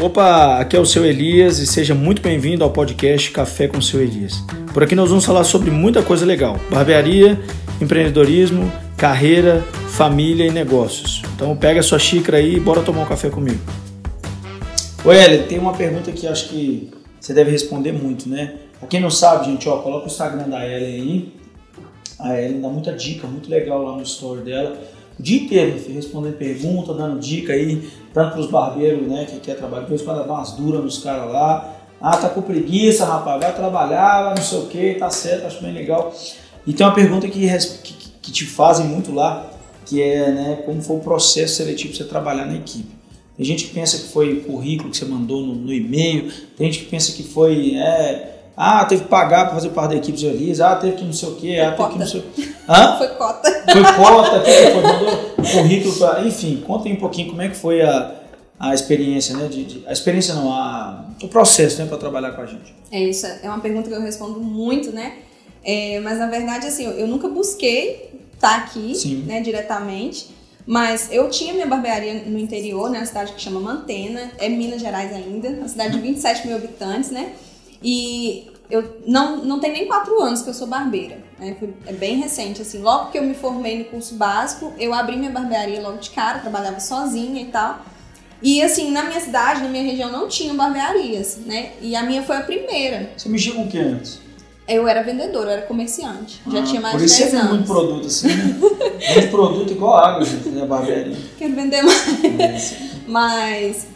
Opa, aqui é o seu Elias e seja muito bem-vindo ao podcast Café com o seu Elias. Por aqui nós vamos falar sobre muita coisa legal: barbearia, empreendedorismo, carreira, família e negócios. Então pega a sua xícara aí e bora tomar um café comigo. Oi, Ellen, tem uma pergunta que acho que você deve responder muito, né? Pra quem não sabe, gente, ó, coloca o Instagram da Ellen aí. A Ellen dá muita dica, muito legal lá no story dela dia inteiro, respondendo perguntas, dando dica aí, tanto para os barbeiros né, que quer trabalhar, depois para dar umas duras nos caras lá. Ah, tá com preguiça, rapaz, vai trabalhar, não sei o que, tá certo, acho bem legal. E tem uma pergunta que, que, que te fazem muito lá, que é né, como foi o processo seletivo para você trabalhar na equipe. Tem gente que pensa que foi currículo que você mandou no, no e-mail, tem gente que pensa que foi é, ah, teve que pagar para fazer parte da equipe de Elias. Ah, teve que não sei o quê. Ah, teve que não sei o quê. Hã? Foi cota. Foi cota, que foi, mandou currículo para. Enfim, conta aí um pouquinho como é que foi a, a experiência, né? De, de, a experiência não, a, o processo, né, para trabalhar com a gente. É isso, é uma pergunta que eu respondo muito, né? É, mas na verdade, assim, eu, eu nunca busquei estar tá aqui, Sim. né, diretamente. Mas eu tinha minha barbearia no interior, né, na cidade que chama Mantena, é Minas Gerais ainda, uma cidade de 27 mil habitantes, né? E eu não, não tem nem quatro anos que eu sou barbeira. Né? É bem recente, assim. Logo que eu me formei no curso básico, eu abri minha barbearia logo de cara, trabalhava sozinha e tal. E assim, na minha cidade, na minha região, não tinham barbearias, né? E a minha foi a primeira. Você mexia com o que antes? Eu era vendedora, eu era comerciante. Ah, já tinha mais de 10 anos. Por isso você muito produto assim, né? muito produto igual água, gente, na barbearia. Quero vender mais. É, Mas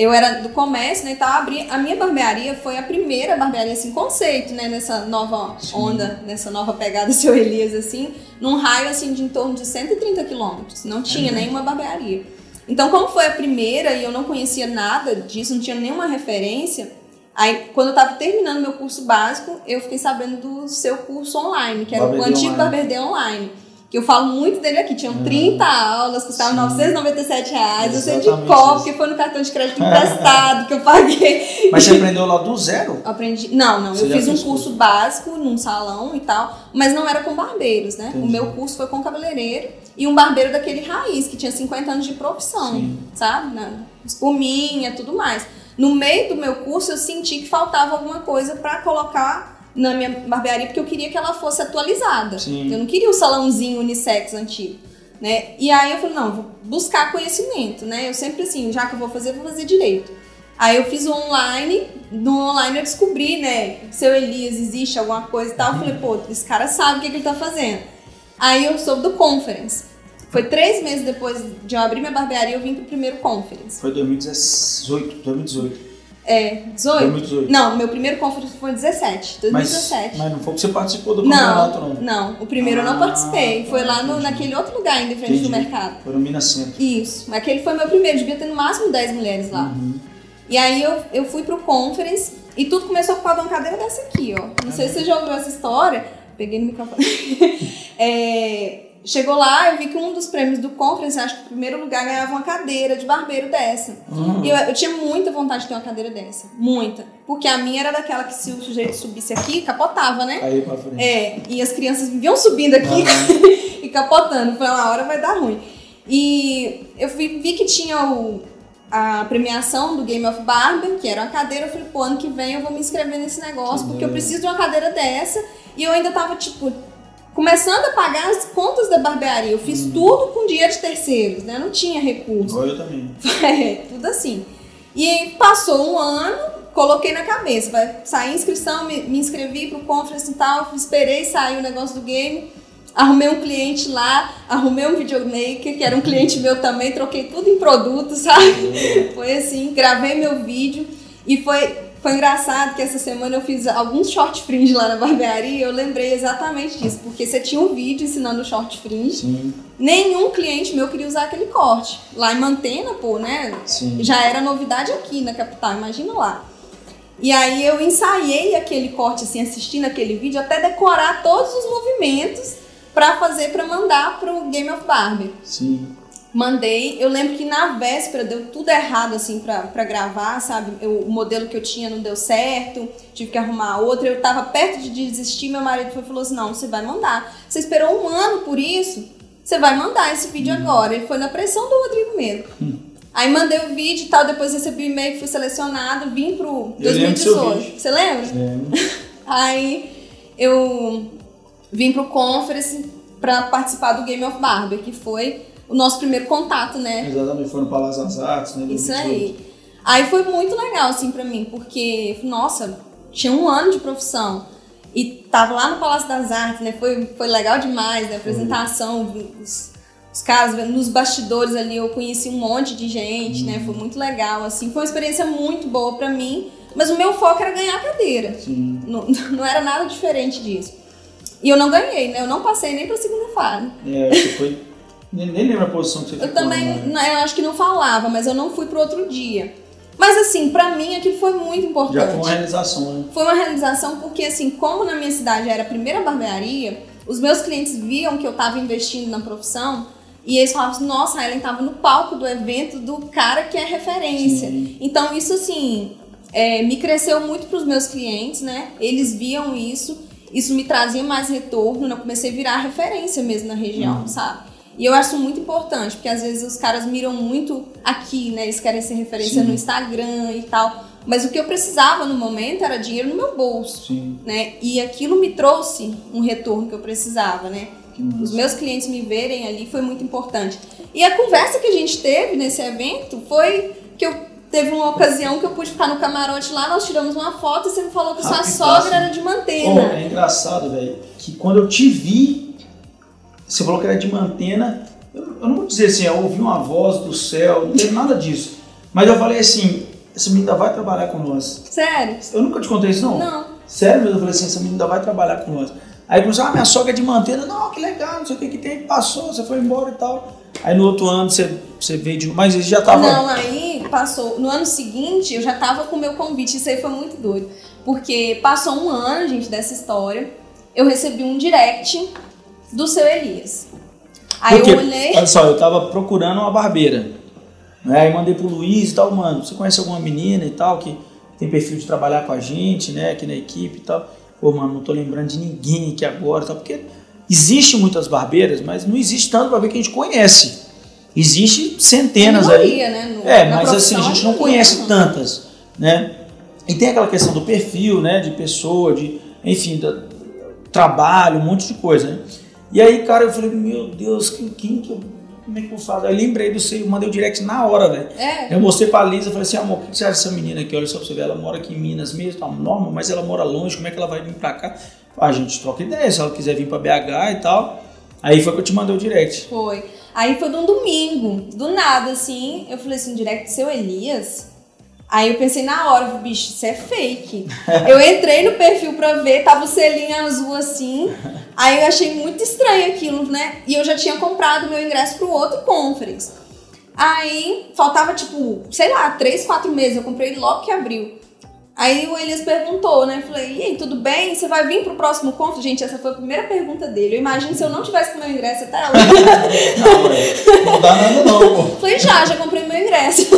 eu era do comércio, né, e tal, abri, a minha barbearia foi a primeira barbearia, assim, conceito, né, nessa nova onda, Sim. nessa nova pegada seu Elias, assim, num raio, assim, de em torno de 130 quilômetros, não tinha é nenhuma barbearia. Então, como foi a primeira e eu não conhecia nada disso, não tinha nenhuma referência, aí, quando eu tava terminando meu curso básico, eu fiquei sabendo do seu curso online, que era o antigo Barberde Online que eu falo muito dele aqui. Tinham 30 ah, aulas, custavam sim. 997 reais. Eu sei de qual, porque foi no cartão de crédito emprestado que eu paguei. Mas você aprendeu lá do zero? Aprendi. Não, não. Você eu fiz um curso, curso básico num salão e tal, mas não era com barbeiros, né? Entendi. O meu curso foi com cabeleireiro e um barbeiro daquele raiz, que tinha 50 anos de profissão, sim. sabe? Na espuminha, tudo mais. No meio do meu curso, eu senti que faltava alguma coisa para colocar na minha barbearia porque eu queria que ela fosse atualizada. Sim. Eu não queria o salãozinho unissex antigo. Né? E aí eu falei, não, vou buscar conhecimento, né? Eu sempre assim, já que eu vou fazer, vou fazer direito. Aí eu fiz o online, no online eu descobri, né, seu Elias existe alguma coisa e tal. Eu falei, pô, esse cara sabe o que, que ele tá fazendo. Aí eu soube do conference. Foi três meses depois de eu abrir minha barbearia, eu vim pro primeiro conference. Foi 2018, 2018. É, 18? 2018. Não, meu primeiro conference foi 17, 2017. Mas, mas não foi que você participou do campeonato, não? Não, o primeiro ah, eu não ah, participei. Foi lá no, naquele outro lugar ainda, em frente entendi. do mercado. Foi no Minas Centro. Isso, aquele foi meu primeiro, devia ter no máximo 10 mulheres lá. Uhum. E aí eu, eu fui pro conference e tudo começou por causa de uma cadeira dessa aqui, ó. Não sei se você já ouviu essa história. Peguei no microfone. é chegou lá, eu vi que um dos prêmios do conference, acho que o primeiro lugar ganhava uma cadeira de barbeiro dessa. Uhum. E eu, eu, tinha muita vontade de ter uma cadeira dessa. Muita. Porque a minha era daquela que se o sujeito subisse aqui, capotava, né? Aí pra frente. É, e as crianças viviam subindo aqui uhum. e capotando. Falei, uma hora vai dar ruim. E eu vi, vi que tinha o, a premiação do Game of Barber, que era uma cadeira. Eu falei, pô, ano que vem eu vou me inscrever nesse negócio, porque eu preciso de uma cadeira dessa. E eu ainda tava, tipo, começando a pagar as contas da barbearia. Eu fiz hum. tudo com dinheiro de terceiros, né? Não tinha recurso. Eu também. É, tudo assim. E passou um ano, coloquei na cabeça, vai sair inscrição, me, me inscrevi pro conference e tal, esperei sair o negócio do game, arrumei um cliente lá, arrumei um videomaker, que era um cliente meu também, troquei tudo em produto, sabe? Foi assim, gravei meu vídeo e foi foi engraçado que essa semana eu fiz alguns short fringe lá na barbearia e eu lembrei exatamente disso, porque você tinha um vídeo ensinando short fringe. Sim. Nenhum cliente meu queria usar aquele corte. Lá em Mantena, pô, né? Sim. Já era novidade aqui na capital, imagina lá. E aí eu ensaiei aquele corte, assim, assistindo aquele vídeo, até decorar todos os movimentos para fazer, para mandar pro Game of Barbie. Sim. Mandei, eu lembro que na véspera deu tudo errado assim pra, pra gravar, sabe? Eu, o modelo que eu tinha não deu certo, tive que arrumar outro. Eu tava perto de desistir, meu marido falou assim: não, você vai mandar. Você esperou um ano por isso, você vai mandar esse vídeo hum. agora. Ele foi na pressão do Rodrigo mesmo. Hum. Aí mandei o vídeo e tal, depois recebi o e-mail, fui selecionado, vim pro Eu lembro do seu 2018. vídeo. Você lembra? É. Aí eu vim pro conference pra participar do Game of Barbie, que foi o nosso primeiro contato, né? Exatamente, foi no Palácio das Artes, né? Isso 2018. aí. Aí foi muito legal, assim, pra mim, porque, nossa, tinha um ano de profissão. E tava lá no Palácio das Artes, né? Foi, foi legal demais, né? A apresentação, os, os caras nos bastidores ali, eu conheci um monte de gente, né? Foi muito legal, assim. Foi uma experiência muito boa pra mim, mas o meu foco era ganhar a cadeira. Sim. Não, não era nada diferente disso. E eu não ganhei, né? Eu não passei nem pra segunda fase. É, você foi. Nem, nem lembro a posição que você Eu ficou. também, né? eu acho que não falava, mas eu não fui pro outro dia. Mas assim, pra mim aquilo foi muito importante. Já foi uma realização, né? Foi uma realização porque, assim, como na minha cidade era a primeira barbearia, os meus clientes viam que eu estava investindo na profissão e eles falavam assim, nossa, a Ellen estava no palco do evento do cara que é referência. Sim. Então, isso, assim, é, me cresceu muito para os meus clientes, né? Eles viam isso, isso me trazia mais retorno, né? eu comecei a virar referência mesmo na região, sabe? E eu acho muito importante, porque às vezes os caras miram muito aqui, né? Eles querem ser referência Sim. no Instagram e tal. Mas o que eu precisava no momento era dinheiro no meu bolso, Sim. né? E aquilo me trouxe um retorno que eu precisava, né? Os meus clientes me verem ali foi muito importante. E a conversa que a gente teve nesse evento foi que eu teve uma ocasião que eu pude ficar no camarote lá, nós tiramos uma foto e você me falou que sua sogra era de Pô, mantena. é engraçado, velho, que quando eu te vi, você falou que era de mantena. Eu, eu não vou dizer assim, eu ouvi uma voz do céu, não teve nada disso. Mas eu falei assim, essa menina vai trabalhar com nós. Sério? Eu nunca te contei isso, não? Não. Sério mesmo, eu falei assim, essa menina vai trabalhar com nós. Aí começou, ah, minha sogra é de mantena. Não, que legal, não sei o que que tem. Passou, você foi embora e tal. Aí no outro ano você, você veio de... Mas ele já tava... Não, aí passou. No ano seguinte, eu já tava com o meu convite. Isso aí foi muito doido. Porque passou um ano, gente, dessa história. Eu recebi um direct do seu Elias. Aí Por quê? eu olhei. Olha só, eu tava procurando uma barbeira. Né? Aí mandei pro Luiz e tal, mano, você conhece alguma menina e tal que tem perfil de trabalhar com a gente, né, aqui na equipe e tal. Pô, mano, não tô lembrando de ninguém aqui agora, tá? Porque existe muitas barbeiras, mas não existe tanto barbeiro que a gente conhece. Existe centenas aí. minoria, né? No- É, mas assim, a gente não conhece não. tantas, né? E tem aquela questão do perfil, né, de pessoa, de, enfim, da, trabalho, um monte de coisa, né? E aí, cara, eu falei, meu Deus, quem, quem que eu, como é que eu faço? Aí lembrei do seu, eu mandei o direct na hora, velho. É. Eu mostrei pra Lisa, falei assim, amor, o que você acha dessa menina aqui? Olha só pra você ver, ela mora aqui em Minas mesmo, tá normal, mas ela mora longe, como é que ela vai vir pra cá? Ah, a gente troca ideia, se ela quiser vir pra BH e tal. Aí foi que eu te mandei o direct. Foi. Aí foi num domingo, do nada, assim, eu falei assim, direct seu Elias. Aí eu pensei na hora, bicho, isso é fake. eu entrei no perfil pra ver, tava o selinho azul assim. Aí eu achei muito estranho aquilo, né? E eu já tinha comprado meu ingresso pro outro conference. Aí faltava, tipo, sei lá, três, quatro meses. Eu comprei logo que abriu. Aí o Elias perguntou, né? Falei, e aí, tudo bem? Você vai vir pro próximo conference? Gente, essa foi a primeira pergunta dele. Eu imagino se eu não tivesse com meu ingresso até lá. Não, não dá nada não, pô. Falei, já, já comprei meu ingresso.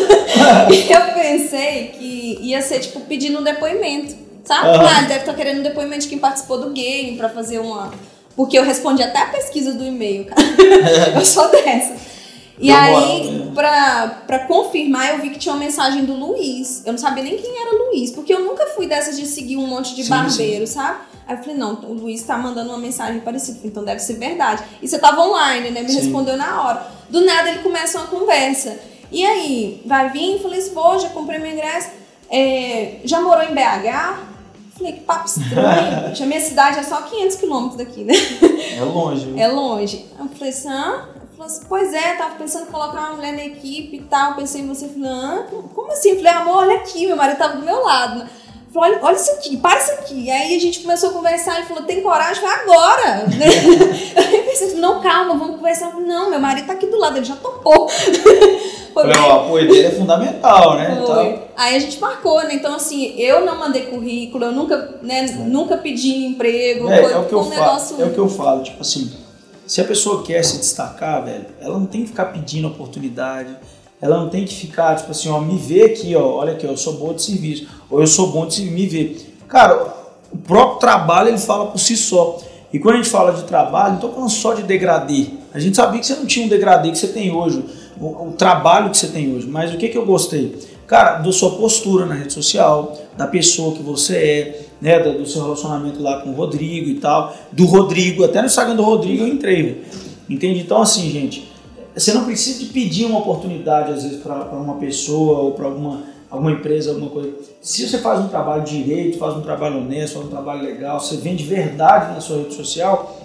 e eu pensei que ia ser, tipo, pedindo um depoimento, sabe? Aham. Ah, ele deve estar querendo um depoimento de quem participou do game pra fazer uma... Porque eu respondi até a pesquisa do e-mail, cara. eu sou dessa. E Deu aí, pra, pra confirmar, eu vi que tinha uma mensagem do Luiz. Eu não sabia nem quem era Luiz, porque eu nunca fui dessas de seguir um monte de Sim, barbeiro, sabe? Aí eu falei, não, o Luiz tá mandando uma mensagem parecida, então deve ser verdade. E você tava online, né? Me Sim. respondeu na hora. Do nada ele começa uma conversa. E aí, vai vir? Falei assim, pô, já comprei meu ingresso. É, já morou em BH? Falei, que papo estranho. Minha cidade é só 500 quilômetros daqui, né? É longe? É longe. Aí eu falei assim, ah? Falei assim, pois é, tava pensando em colocar uma mulher na equipe e tal. Pensei em você. Falei, ah, como assim? Eu falei, amor, olha aqui, meu marido tava do meu lado. Falei, olha, olha isso aqui, para isso aqui. Aí a gente começou a conversar, ele falou, tem coragem? Eu falei, agora! Eu pensei, não, calma, vamos conversar. Eu falei, não, meu marido tá aqui do lado, ele já topou. Foi Falei, o apoio dele é fundamental, né? e tal. Aí a gente marcou, né? Então, assim, eu não mandei currículo, eu nunca, né, nunca pedi emprego. É, foi, é o que eu falo, negócio. é o que eu falo, tipo assim, se a pessoa quer se destacar, velho, ela não tem que ficar pedindo oportunidade, ela não tem que ficar, tipo assim, ó, me vê aqui, ó, olha aqui, ó, eu sou bom de serviço, ou eu sou bom de serviço, me vê. Cara, o próprio trabalho, ele fala por si só. E quando a gente fala de trabalho, não tô falando só de degradê. A gente sabia que você não tinha um degradê que você tem hoje. o, o trabalho que você tem hoje. Mas o que, que eu gostei? Cara, da sua postura na rede social, da pessoa que você é, né, do seu relacionamento lá com o Rodrigo e tal, do Rodrigo, até no Instagram do Rodrigo eu entrei. Entende? Então, assim, gente, você não precisa de pedir uma oportunidade, às vezes, para uma pessoa ou para alguma, alguma empresa, alguma coisa. Se você faz um trabalho direito, faz um trabalho honesto, faz um trabalho legal, você vende verdade na sua rede social,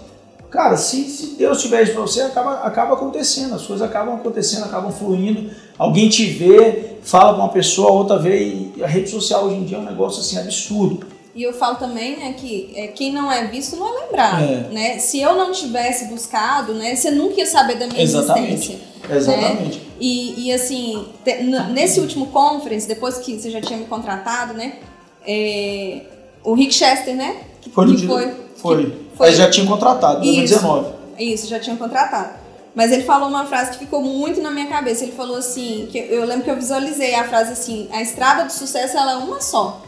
Cara, se, se Deus tiver isso você, acaba, acaba acontecendo, as coisas acabam acontecendo, acabam fluindo. Alguém te vê, fala com uma pessoa, outra vê, e a rede social hoje em dia é um negócio assim absurdo. E eu falo também né, que é, quem não é visto não é lembrado. É. Né? Se eu não tivesse buscado, né, você nunca ia saber da minha Exatamente. existência. Exatamente. Né? E, e assim, te, nesse último conference, depois que você já tinha me contratado, né? É, o Rick Chester, né? Que foi. Que foi, foi. Foi. Aí já tinha contratado, em 2019. Isso, já tinha contratado. Mas ele falou uma frase que ficou muito na minha cabeça. Ele falou assim, que eu lembro que eu visualizei a frase assim, a estrada do sucesso ela é uma só.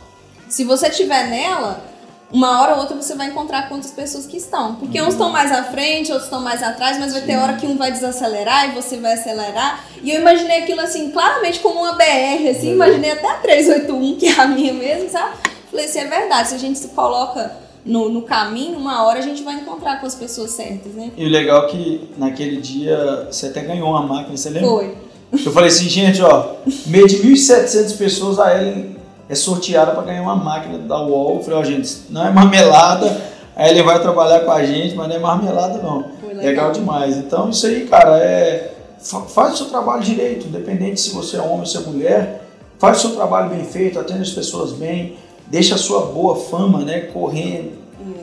Se você estiver nela, uma hora ou outra você vai encontrar outras pessoas que estão. Porque uns estão mais à frente, outros estão mais atrás, mas vai ter hora que um vai desacelerar e você vai acelerar. E eu imaginei aquilo assim, claramente como uma BR, assim, imaginei até a 381, que é a minha mesmo, sabe? Falei assim, é verdade, se a gente se coloca no, no caminho, uma hora a gente vai encontrar com as pessoas certas, né? E o legal é que naquele dia você até ganhou uma máquina, você lembra? Foi. Eu falei assim, gente, ó, meio de 1.700 pessoas a Ellen é sorteada para ganhar uma máquina da UOL. Eu falei, ó, gente, não é marmelada, a Ellen vai trabalhar com a gente, mas não é marmelada não. Foi legal. legal demais. Então isso aí, cara, é faz o seu trabalho direito, independente se você é homem ou se é mulher, faz o seu trabalho bem feito, atende as pessoas bem, deixa a sua boa fama, né, correr,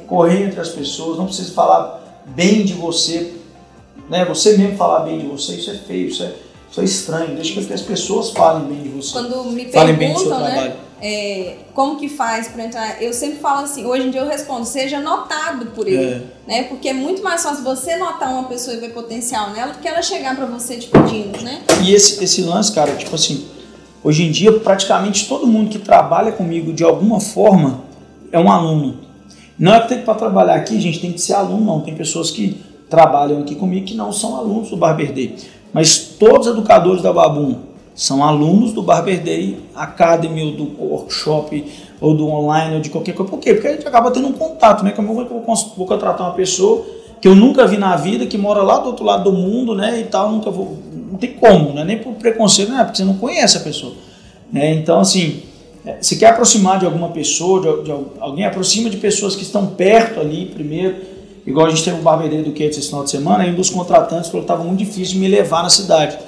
correr entre as pessoas, não precisa falar bem de você, né, você mesmo falar bem de você, isso é feio, isso é, isso é estranho, deixa que as pessoas falem bem de você. Quando me falem bem do seu né, trabalho. É, como que faz para entrar? Eu sempre falo assim, hoje em dia eu respondo, seja notado por ele, é. né? Porque é muito mais fácil você notar uma pessoa e ver potencial nela do que ela chegar para você te pedindo, né? E esse, esse lance, cara, tipo assim, Hoje em dia, praticamente todo mundo que trabalha comigo de alguma forma é um aluno. Não é que para trabalhar aqui a gente tem que ser aluno, não. Tem pessoas que trabalham aqui comigo que não são alunos do Barber Day. Mas todos os educadores da Babum são alunos do Barber Day Academy, ou do workshop, ou do online, ou de qualquer coisa. Por quê? Porque a gente acaba tendo um contato, né? Como eu vou contratar uma pessoa que eu nunca vi na vida, que mora lá do outro lado do mundo, né? E tal, nunca vou não tem como, não é nem por preconceito, não é porque você não conhece a pessoa. Né? Então, assim, é, se quer aproximar de alguma pessoa, de, de, alguém, aproxima de pessoas que estão perto ali primeiro. Igual a gente teve o barbeiro do Kate esse final de semana, e um dos contratantes falou que estava muito difícil de me levar na cidade,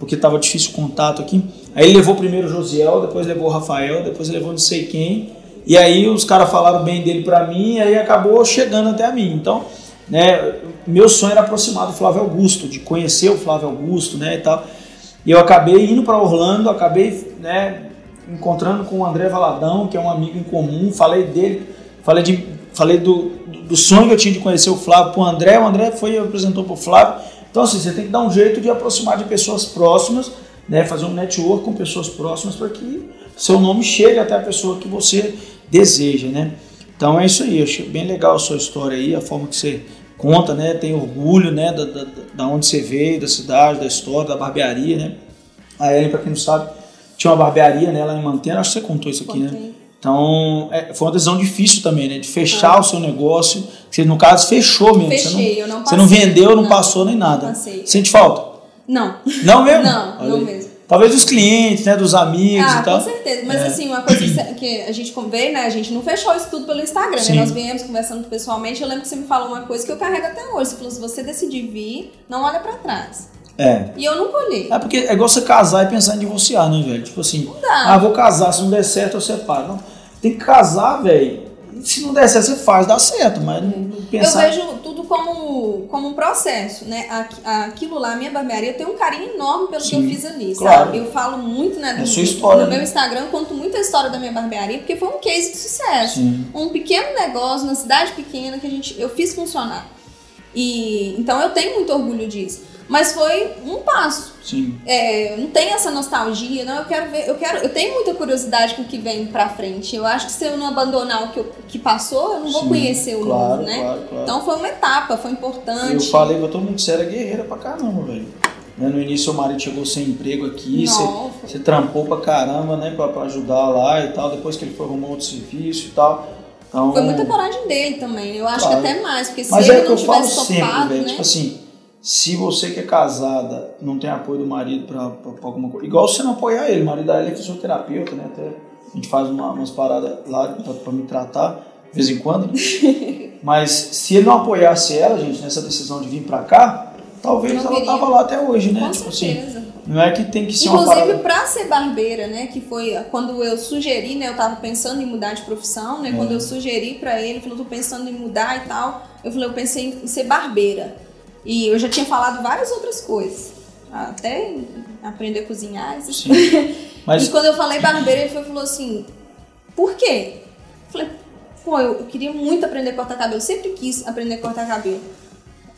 porque estava difícil o contato aqui. Aí ele levou primeiro o Josiel, depois levou o Rafael, depois levou não sei quem, e aí os caras falaram bem dele para mim, e aí acabou chegando até a mim. Então, né, meu sonho era aproximar do Flávio Augusto, de conhecer o Flávio Augusto, né, e tal. E eu acabei indo para Orlando, acabei, né, encontrando com o André Valadão, que é um amigo em comum, falei dele, falei de falei do, do sonho que eu tinha de conhecer o Flávio para o André, o André foi e apresentou para o Flávio. Então, assim, você tem que dar um jeito de aproximar de pessoas próximas, né, fazer um network com pessoas próximas para que seu nome chegue até a pessoa que você deseja, né? Então é isso aí, eu achei bem legal a sua história aí, a forma que você conta, né? Tem orgulho, né? Da, da, da onde você veio, da cidade, da história, da barbearia, né? A Ellen, para quem não sabe, tinha uma barbearia né, lá em Mantena, acho que você contou isso aqui, né? Contei. né? Então, é, foi uma decisão difícil também, né? De fechar ah. o seu negócio. Você, no caso, fechou mesmo. Fechei, você não, eu não passei. Você não vendeu, não, não passou nem nada. Não passei. Sente falta? Não. Não mesmo? Não, Olha não aí. mesmo. Talvez dos clientes, né? Dos amigos ah, e tal. com certeza. Mas é. assim, uma coisa que a gente vê, né? A gente não fechou isso tudo pelo Instagram, né? Nós viemos conversando pessoalmente. Eu lembro que você me falou uma coisa que eu carrego até hoje. Você falou, se você decidir vir, não olha pra trás. É. E eu nunca olhei. É porque é igual você casar e pensar em divorciar, né, velho? Tipo assim, ah, vou casar, se não der certo eu separo. Não, tem que casar, velho. Se não der certo, você faz, dá certo, mas não pensar... Eu vejo tudo como, como um processo, né? Aquilo lá, minha barbearia, eu tenho um carinho enorme pelo Sim, que eu fiz ali, claro. sabe? Eu falo muito, né? É sua história, no né? meu Instagram, conto muito a história da minha barbearia, porque foi um case de sucesso. Sim. Um pequeno negócio, na cidade pequena, que a gente, eu fiz funcionar. E, então eu tenho muito orgulho disso. Mas foi um passo. Sim. É, não tem essa nostalgia, não. Eu quero ver, eu quero, eu tenho muita curiosidade com o que vem pra frente. Eu acho que se eu não abandonar o que, eu, que passou, eu não vou Sim, conhecer o claro, novo, né? Claro, claro. Então foi uma etapa, foi importante. Eu falei pra todo mundo que você era guerreira pra caramba, velho. Né? No início o marido chegou sem emprego aqui, você, Não, você trampou pra caramba, né? Pra, pra ajudar lá e tal. Depois que ele foi arrumar outro serviço e tal. Então, Foi muita coragem dele também. Eu acho que até mais, porque se Mas ele é o que não eu falo tivesse sempre, topado, velho. né? Tipo assim, se você que é casada não tem apoio do marido pra alguma coisa. Igual você não apoiar ele, o marido da ele é fisioterapeuta, né? Até a gente faz uma- umas paradas lá pra, pra me tratar de vez em quando. né? Mas se ele não apoiasse ela, gente, nessa decisão de vir pra cá, talvez ela queria. tava lá até hoje, né? Com tipo assim, certeza. não é que tem que ser uma Inclusive, pra ser barbeira, né? Que foi quando eu sugeri, né? Eu tava pensando em mudar de profissão, né? É. Quando eu sugeri ele, ele falou, tô pensando em mudar e tal. Eu falei, eu pensei em ser barbeira. E eu já tinha falado várias outras coisas. Até aprender a cozinhar. essas Sim. coisas. Mas E quando eu falei barbeira, ele falou assim: por quê? Eu falei, pô, eu, queria muito aprender a cortar cabelo. Eu sempre quis aprender a cortar cabelo.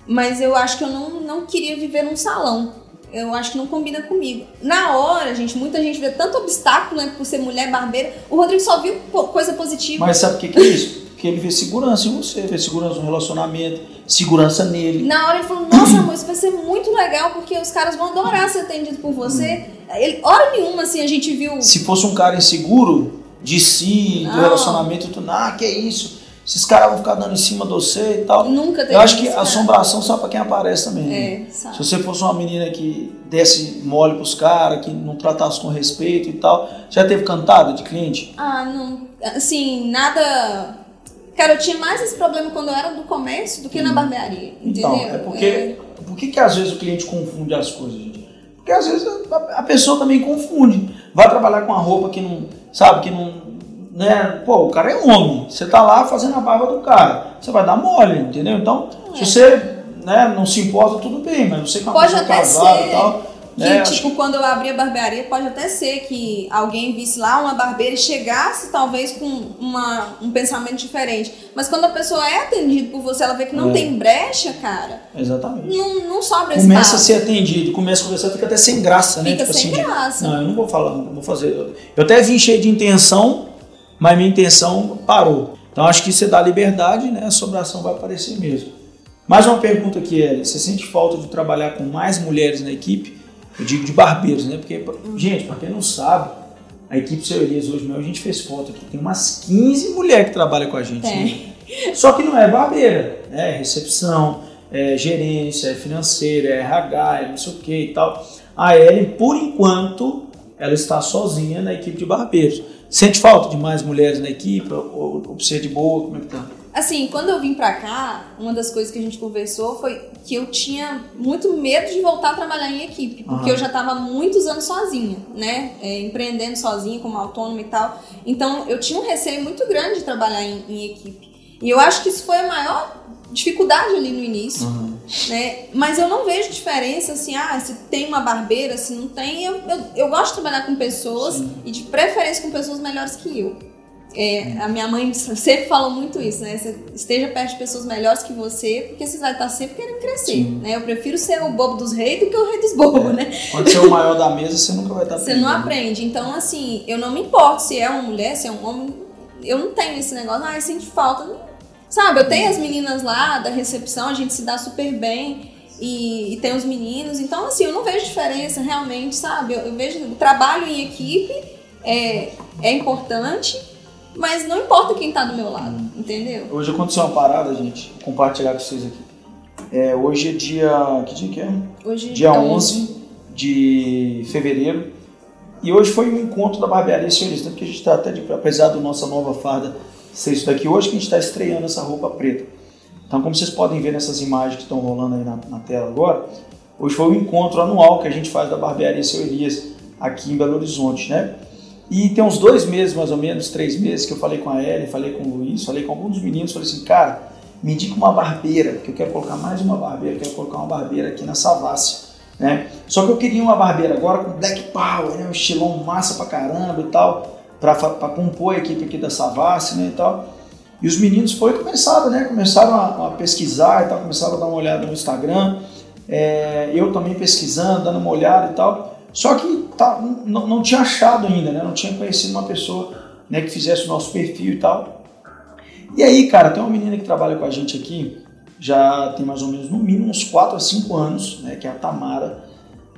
Mas eu acho que eu não, não queria viver num salão. Eu acho que não combina comigo. Na hora, gente, muita gente vê tanto obstáculo, né, por ser mulher barbeira. O Rodrigo só viu coisa positiva. Mas sabe o que, que é isso? Porque ele vê segurança em você, vê segurança no relacionamento, segurança nele. Na hora ele falou, nossa amor, isso vai ser muito legal, porque os caras vão adorar ser atendido por você. Ele, hora nenhuma, assim, a gente viu. Se fosse um cara inseguro de si, do Não. relacionamento, tu, ah, que isso? Esses caras vão ficar dando em cima de você e tal. Nunca teve Eu acho que cara. assombração só pra quem aparece também. né? É, Se sabe? você fosse uma menina que desse mole pros caras, que não tratasse com respeito e tal, já teve cantada de cliente? Ah, não. Assim, nada. Cara, eu tinha mais esse problema quando eu era do comércio do que na barbearia. Entendeu? Então, é porque. Por que, que às vezes o cliente confunde as coisas, gente? Porque às vezes a, a pessoa também confunde. Vai trabalhar com uma roupa que não. Sabe, que não. Né? Pô, o cara é homem. Você tá lá fazendo a barba do cara. Você vai dar mole, entendeu? Então, É. se você né, não se importa, tudo bem, mas você que é uma Pode até casada e tal. Que, acho tipo, quando eu abri a barbearia, pode até ser que alguém visse lá uma barbeira e chegasse, talvez, com uma, um pensamento diferente. Mas quando a pessoa é atendida por você, ela vê que não É. tem brecha, cara, Exatamente. não, não sobra Começa a espaço. ser atendido, começa a conversar, fica até sem graça, né? Fica Tipo sem assim, graça. Não, eu não vou falar, não vou fazer. Eu- Eu até vim cheio de intenção, mas minha intenção parou. Então acho que você dá liberdade, né? A sobração vai aparecer mesmo. Mais uma pergunta aqui, Eli. Você sente falta de trabalhar com mais mulheres na equipe? Eu digo de barbeiros, né? Porque, gente, pra quem não sabe, a equipe Seu Elias hoje mesmo, a gente fez foto aqui. Tem umas 15 mulheres que trabalham com a gente. Tem. né? Só que não é barbeira, né? É recepção, é gerência, é financeira, é RH, é não sei o que e tal. A Ellen, por enquanto, ela está sozinha na equipe de barbeiros. Sente falta de mais mulheres na equipe? Ou, ou precisa de boa? Como é que tá? Assim, quando eu vim pra cá, uma das coisas que a gente conversou foi que eu tinha muito medo de voltar a trabalhar em equipe, porque Aham. eu já estava muitos anos sozinha, né? É, empreendendo sozinha, como autônoma e tal. Então, eu tinha um receio muito grande de trabalhar em, em equipe. E eu acho que isso foi a maior dificuldade ali no início, né? Mas eu não vejo diferença, assim, ah, se tem uma barbeira, se não tem. Eu, eu, eu gosto de trabalhar com pessoas Sim. e de preferência com pessoas melhores que eu. É, a minha mãe sempre falou muito isso, né? Você esteja perto de pessoas melhores que você, porque você vai estar sempre querendo crescer, Sim. né? Eu prefiro ser o bobo dos reis do que o rei dos bobos, É. né? Quando você é o maior da mesa, você nunca vai estar Você não aprende. Então, assim, eu não me importo se é uma mulher, se é um homem. Eu não tenho esse negócio, ah, eu sinto falta. Sabe, eu tenho as meninas lá da recepção, a gente se dá super bem. E, e tem os meninos. Então, assim, eu não vejo diferença realmente, sabe? Eu, eu vejo o trabalho em equipe é, é importante, mas não importa quem tá do meu lado, entendeu? Hoje aconteceu uma parada, gente. Vou compartilhar com vocês aqui. É, hoje é dia. Que dia que é? Hoje Dia então, 11 de fevereiro. E hoje foi o encontro da barbearia senhorista, porque a gente está até, de, apesar da nossa nova farda ser isso daqui, hoje que a gente está estreando essa roupa preta. Então, como vocês podem ver nessas imagens que estão rolando aí na, na tela agora, hoje foi o encontro anual que a gente faz da barbearia Seu Elias aqui em Belo Horizonte, né? E tem uns dois meses, mais ou menos, três meses, que eu falei com a Ellen, falei com o Luiz, falei com alguns meninos, falei assim, cara, me indica uma barbeira, porque eu quero colocar mais uma barbeira, quero colocar uma barbeira aqui na Savassi, né? Só que eu queria uma barbeira agora com black power, né? Um estilão massa pra caramba e tal, pra, pra compor a equipe aqui da Savassi, né, e tal. E os meninos foi começaram, né? Começaram a, a pesquisar e tal, começaram a dar uma olhada no Instagram, é, eu também pesquisando, dando uma olhada e tal. Só que tá, não, não tinha achado ainda, né? Não tinha conhecido uma pessoa né, que fizesse o nosso perfil e tal. E aí, cara, tem uma menina que trabalha com a gente aqui, já tem mais ou menos no mínimo uns 4 a 5 anos, né? Que é a Tamara.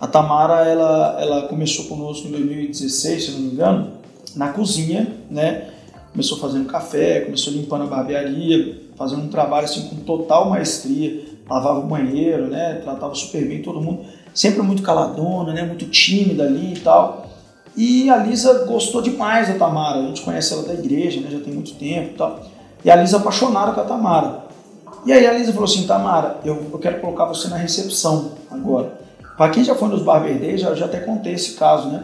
A Tamara, ela, ela começou conosco em 2016, se não me engano, na cozinha, né? Começou fazendo café, começou limpando a barbearia, fazendo um trabalho assim com total maestria, lavava o banheiro, né? Tratava super bem todo mundo, sempre muito caladona, né? Muito tímida ali e tal. E a Lisa gostou demais da Tamara, a gente conhece ela da igreja, né? Já tem muito tempo e tal. E a Lisa apaixonada com a Tamara. E aí a Lisa falou assim, Tamara, eu, eu quero colocar você na recepção agora. Para quem já foi nos Barber Days, já, já até contei esse caso, né?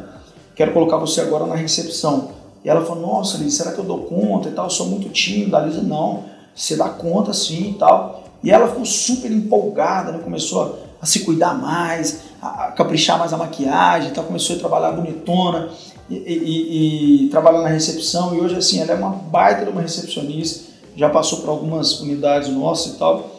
Quero colocar você agora na recepção. E ela falou, nossa, Lisa, será que eu dou conta e tal? Eu sou muito tímida. A Lisa, não, você dá conta sim e tal. E ela ficou super empolgada, né? começou a, se cuidar mais, a, caprichar mais a maquiagem, tal. começou a trabalhar bonitona e, e, e, trabalhar na recepção. E hoje, assim, ela é uma baita de uma recepcionista já passou por algumas unidades nossas e tal.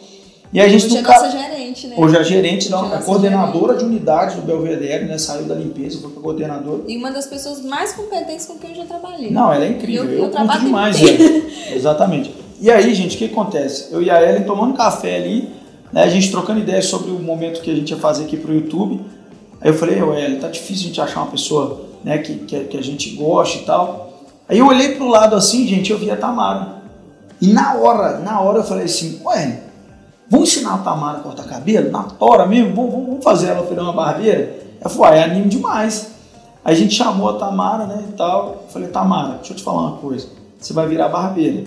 E a gente hoje nunca... é nossa gerente, né? Hoje é a gerente, não, é a coordenadora gerente. de unidade do Belvedere, né? Saiu da limpeza, foi para coordenadora. E uma das pessoas mais competentes com quem eu já trabalhei. Não, ela é incrível. Eu, eu, eu curto demais ela. Exatamente. E aí, gente, o que acontece? Eu e a Ellen tomando café ali, né? A gente trocando ideias sobre o momento que a gente ia fazer aqui pro YouTube. Aí eu falei, Ellen, tá difícil a gente achar uma pessoa né, que, que, que a gente goste e tal. Aí eu olhei pro lado assim, gente, eu vi a Tamara. E na hora, na hora eu falei assim, ué, vamos ensinar a Tamara a cortar cabelo? Na tora mesmo? Vamos, vamos fazer ela virar uma barbeira? Ela falou, ah, é anime demais. Aí a gente chamou a Tamara, né, e tal. Eu falei, Tamara, deixa eu te falar uma coisa. Você vai virar barbeira.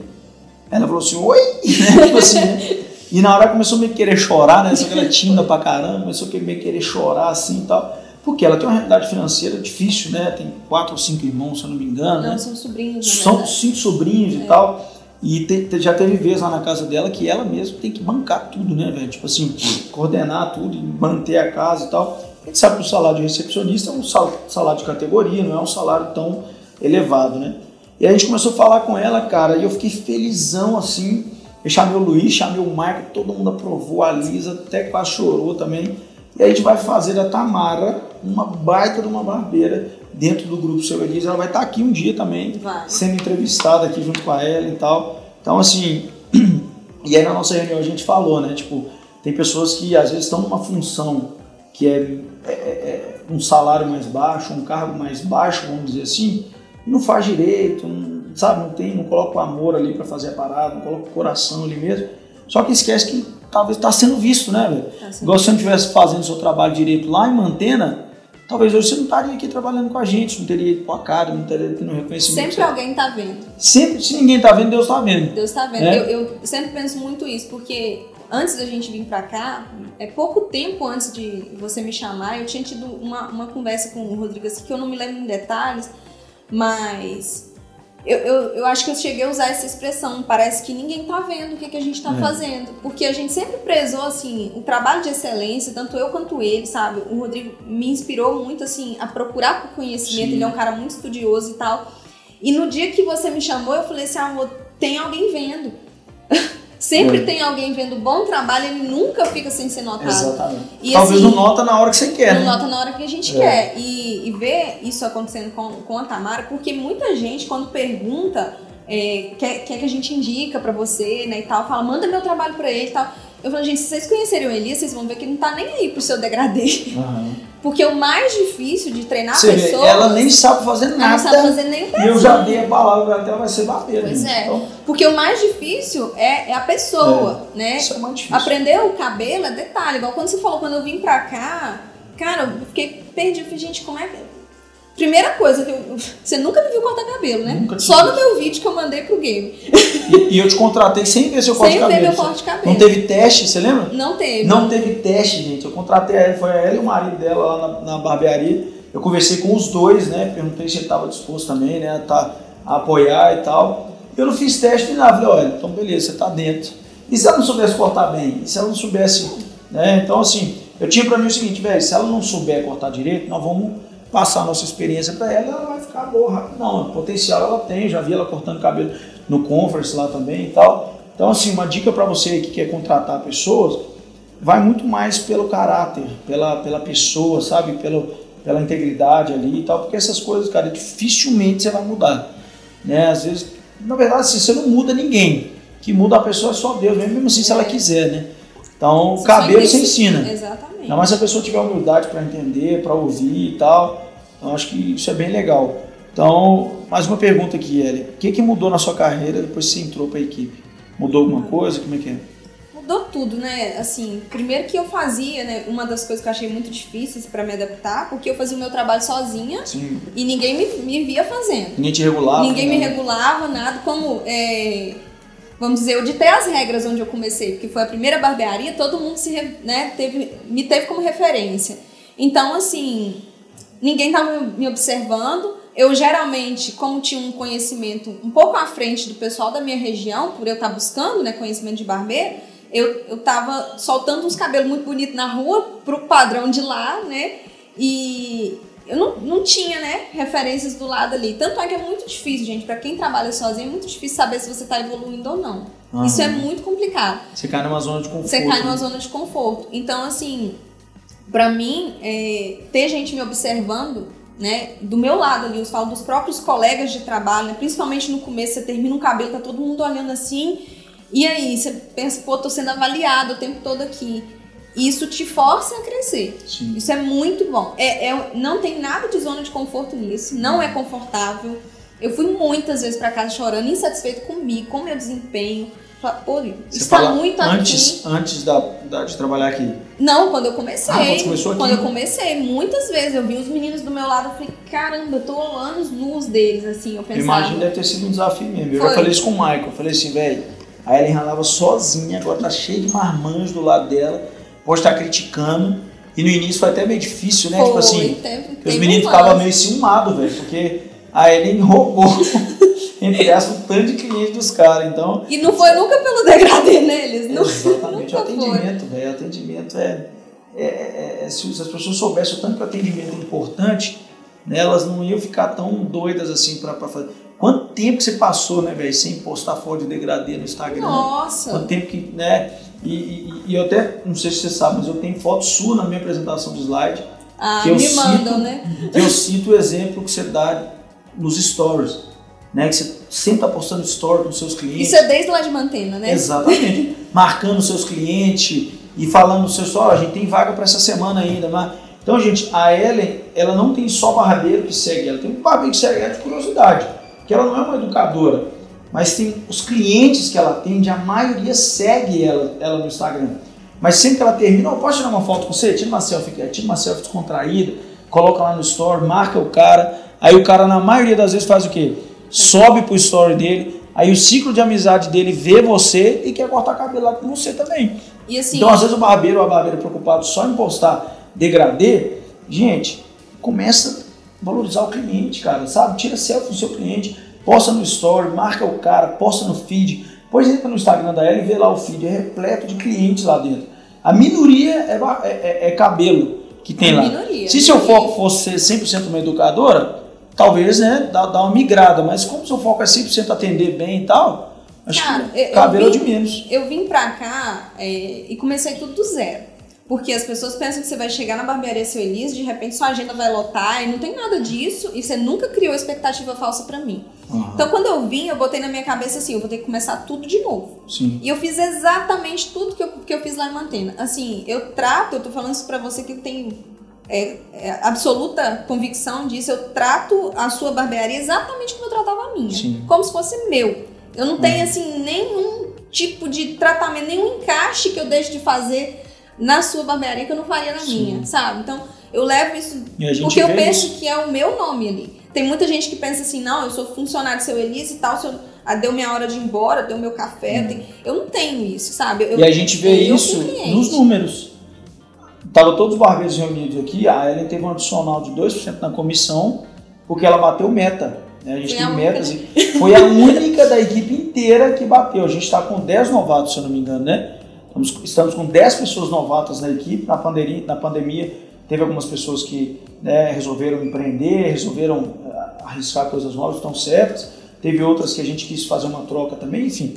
Ela falou assim, oi? tipo assim, né? E na hora começou a me querer chorar, né? Só que ela é tímida pra caramba, começou a me querer chorar assim e tal. Porque ela tem uma realidade financeira difícil, né? Tem quatro ou cinco irmãos, se eu não me engano. Não, né? são sobrinhos. São cinco sobrinhos é. e tal. E te, já teve vezes lá na casa dela que ela mesma tem que bancar tudo, né, velho? Tipo assim, coordenar tudo e manter a casa e tal. A gente sabe que o salário de recepcionista é um salário de categoria, não é um salário tão elevado, né? E a gente começou a falar com ela, cara, e eu fiquei felizão assim. Eu chamei o Luiz, chamei o Marco, todo mundo aprovou, a Lisa até quase chorou também. E a gente vai fazer da Tamara uma baita de uma barbeira dentro do grupo Seu Elise. Ela vai estar aqui um dia também, vai. sendo entrevistada aqui junto com a ela e tal. Então, assim, e aí na nossa reunião a gente falou, né? Tipo, tem pessoas que às vezes estão numa função que é, é, é um salário mais baixo, um cargo mais baixo, vamos dizer assim, não faz direito, não, sabe? Não tem, não coloca o amor ali para fazer a parada, não coloca o coração ali mesmo. Só que esquece que talvez está sendo visto, né, velho? Tá Igual se você não estivesse fazendo seu trabalho direito lá em Mantena, talvez hoje você não estaria aqui trabalhando com a gente, não teria ido com a cara, não teria tendo reconhecimento. Sempre alguém está vendo. Sempre, se ninguém está vendo, Deus está vendo. Deus está vendo. É? Eu, eu, sempre penso muito isso, porque antes da gente vir para cá, é pouco tempo antes de você me chamar, eu tinha tido uma, uma conversa com o Rodrigo assim, que eu não me lembro em detalhes, mas eu, eu, eu, acho que eu cheguei a usar essa expressão. Parece que ninguém tá vendo o que, que a gente tá é. fazendo. Porque a gente sempre prezou, assim, o trabalho de excelência, tanto eu quanto ele, sabe? O Rodrigo me inspirou muito, assim, a procurar por conhecimento. Sim. Ele é um cara muito estudioso e tal. E no dia que você me chamou, eu falei assim, amor, tem alguém vendo. Sempre é. tem alguém vendo bom trabalho, ele nunca fica sem ser notado. Exatamente. E, Talvez assim, não nota na hora que você quer, não né? nota na hora que a gente é. quer. E, e ver isso acontecendo com, com a Tamara, porque muita gente, quando pergunta, é, quer, quer que a gente indica para você, né, e tal, fala, manda meu trabalho para ele e tal. Eu falei, gente, se vocês conhecerem o Elias, vocês vão ver que não tá nem aí pro seu degradê. Uhum. Porque o mais difícil de treinar Você pessoas. Vê, ela nem sabe fazer nada. Ela não sabe fazer nem E eu já dei a palavra até ela vai ser barbeira. Pois é. Então... Porque o mais difícil é, é a pessoa, é. né? Isso é mais difícil. Aprender o cabelo é detalhe. Igual quando você falou, quando eu vim pra cá, cara, eu fiquei perdido. Falei, gente, como é que. Primeira coisa que eu, Você nunca me viu cortar cabelo, né? Nunca Só no meu vídeo que eu mandei pro game. E, e eu te contratei sem ver seu corte de cabelo. Sem ver meu corte de cabelo. Não teve teste, você lembra? Não teve. Não teve teste, gente. Eu contratei ela, foi ela e o marido dela lá na, na barbearia. Eu conversei com os dois, né? Perguntei se ele estava disposto também, né? Tá, a apoiar e tal. Eu não fiz teste nem nada. Falei, olha, então beleza, você tá dentro. E se ela não soubesse cortar bem? E se ela não soubesse. Né? Então, assim, eu tinha para mim o seguinte, velho, se ela não souber cortar direito, nós vamos passar a nossa experiência para ela, ela vai ficar boa rápido. Não, potencial ela tem, já vi ela cortando cabelo no Converse lá também e tal. Então, assim, uma dica para você que quer contratar pessoas, vai muito mais pelo caráter, pela, pela pessoa, sabe? Pelo, pela integridade ali e tal, porque essas coisas, cara, dificilmente você vai mudar. Né? Às vezes, na verdade, assim, você não muda ninguém. Que muda a pessoa é só Deus, mesmo assim se ela quiser, né? Então, Você cabelo você ensina. Exatamente. Ainda mais se a pessoa tiver humildade para entender, para ouvir e tal. Então, acho que isso é bem legal. Então, mais uma pergunta aqui, Eli. O que, que mudou na sua carreira depois que você entrou para a equipe? Mudou alguma coisa? Como é que é? Mudou tudo, né? Assim, primeiro que eu fazia, né? Uma das coisas que eu achei muito difíceis para me adaptar, porque eu fazia o meu trabalho sozinha Sim. e ninguém me, me via fazendo. Ninguém te regulava? Ninguém me né? regulava, nada. Como, é, vamos dizer, eu ditei as regras onde eu comecei, porque foi a primeira barbearia, todo mundo se, né, teve, me teve como referência. Então, assim, ninguém estava me observando. Eu geralmente, como tinha um conhecimento um pouco à frente do pessoal da minha região, por eu estar buscando né, conhecimento de barbeiro, eu, eu tava soltando uns cabelos muito bonitos na rua, pro padrão de lá, né? E eu não, não tinha, né, referências do lado ali. Tanto é que é muito difícil, gente. Pra quem trabalha sozinho, é muito difícil saber se você tá evoluindo ou não. Aham. Isso é muito complicado. Você cai numa zona de conforto. Você cai numa né? zona de conforto. Então, assim, pra mim, é, ter gente me observando, né, do meu lado ali, eu falo dos próprios colegas de trabalho, né, principalmente no começo, você termina um cabelo, tá todo mundo olhando assim, e aí você pensa, pô, tô sendo avaliado o tempo todo aqui. Isso te força a crescer. Sim. Isso é muito bom. É, é- não tem nada de zona de conforto nisso, não é confortável. Eu fui muitas vezes pra casa chorando, insatisfeito comigo, com meu desempenho. Fala, Pô, tá fala muito aqui. antes, antes da, da- de trabalhar aqui. Não, quando eu comecei. Ah, quando começou aqui? Quando eu comecei, muitas vezes eu vi os meninos do meu lado, eu falei, caramba, eu tô anos luz deles, assim, eu pensava. imagino deve ter sido um desafio mesmo. Eu Foi. já falei isso com o Michael. Eu falei assim, velho, a Ellen ralava sozinha, agora tá cheio de marmanjos do lado dela, pode estar criticando. E no início foi até meio difícil, né? Foi, tipo assim, teve- Porque os teve meninos um ficavam meio ciumados, velho, porque a Ellen roubou, entre aspas, o tanto de cliente dos caras. Então, E não foi nunca pelo degradê neles, não, exatamente, o atendimento, velho, o atendimento é, é, é- é- Se as pessoas soubessem o tanto que o atendimento é importante, né, elas não iam ficar tão doidas assim pra, pra fazer. Quanto tempo que você passou, né, velho, sem postar foto de degradê no Instagram? Nossa. Quanto tempo que, né? E, e- e eu até, não sei se você sabe, mas eu tenho foto sua na minha apresentação de slide. Ah, que eu me sinto- mandam, né? que eu cito o exemplo que você dá nos stories, né? Que você sempre está postando stories com seus clientes. Isso é desde lá de Mantena, né? Exatamente. Marcando seus clientes e falando no seu story, a gente tem vaga para essa semana ainda, mas então, gente, a Ellen, ela não tem só barbeiro que segue ela, tem um barbeiro que segue ela de curiosidade, que ela não é uma educadora, mas tem os clientes que ela atende, a maioria segue ela, ela no Instagram. Mas sempre que ela termina, oh, posso tirar uma foto com você? Tira uma selfie, aqui, tira uma selfie descontraída, coloca lá no story, marca o cara. Aí o cara, na maioria das vezes, faz o quê? Sobe pro story dele, aí o ciclo de amizade dele vê você e quer cortar cabelo lá com você também. Assim, Então, às vezes, o barbeiro ou a barbeira preocupado só em postar degradê, gente, começa a valorizar o cliente, cara, sabe? Tira selfie do seu cliente, posta no story, marca o cara, posta no feed. Depois entra no Instagram da ela e vê lá o feed, é repleto de clientes lá dentro. A minoria é, é- é- é cabelo que tem lá. minoria, Se seu foco fosse ser 100% uma educadora, talvez, né, dá, dá uma migrada. Mas como seu foco é 100% atender bem e tal, acho Cara, que eu- eu cabelo é de menos. eu vim pra cá é, e comecei tudo do zero. Porque as pessoas pensam que você vai chegar na barbearia seu Elis, de repente sua agenda vai lotar e não tem nada disso e você nunca criou expectativa falsa pra mim. Aham, Então quando eu vim, eu botei na minha cabeça assim, eu vou ter que começar tudo de novo. sim. E eu fiz exatamente tudo que eu, que eu fiz lá em Mantena. Assim, eu trato, eu tô falando isso pra você que tem é, é, absoluta convicção disso, eu trato a sua barbearia exatamente como eu tratava a minha. Sim. Como se fosse meu. Eu não tenho, assim, nenhum tipo de tratamento, nenhum encaixe que eu deixe de fazer na sua barbearia que eu não faria na Sim. minha, sabe? Então, eu levo isso porque eu penso isso. que é o meu nome ali. Tem muita gente que pensa assim, não, eu sou funcionário do seu Elise e tal, se eu, ah, deu minha hora de ir embora, deu meu café. eu tenho- Eu, não tenho isso, sabe? Eu, E a gente vê isso nos números. Estavam todos os barbeiros reunidos aqui, a Ellen teve um adicional de 2% na comissão, porque ela bateu meta. né? A gente Foi tem a única, metas. e Foi a única da equipe inteira que bateu. A gente está com 10 novatos, se eu não me engano, né? Estamos, estamos com 10 pessoas novatas na equipe. Na pandemia, na pandemia teve algumas pessoas que né, resolveram empreender, resolveram ah, arriscar coisas novas, estão certas. Teve outras que a gente quis fazer uma troca também, enfim.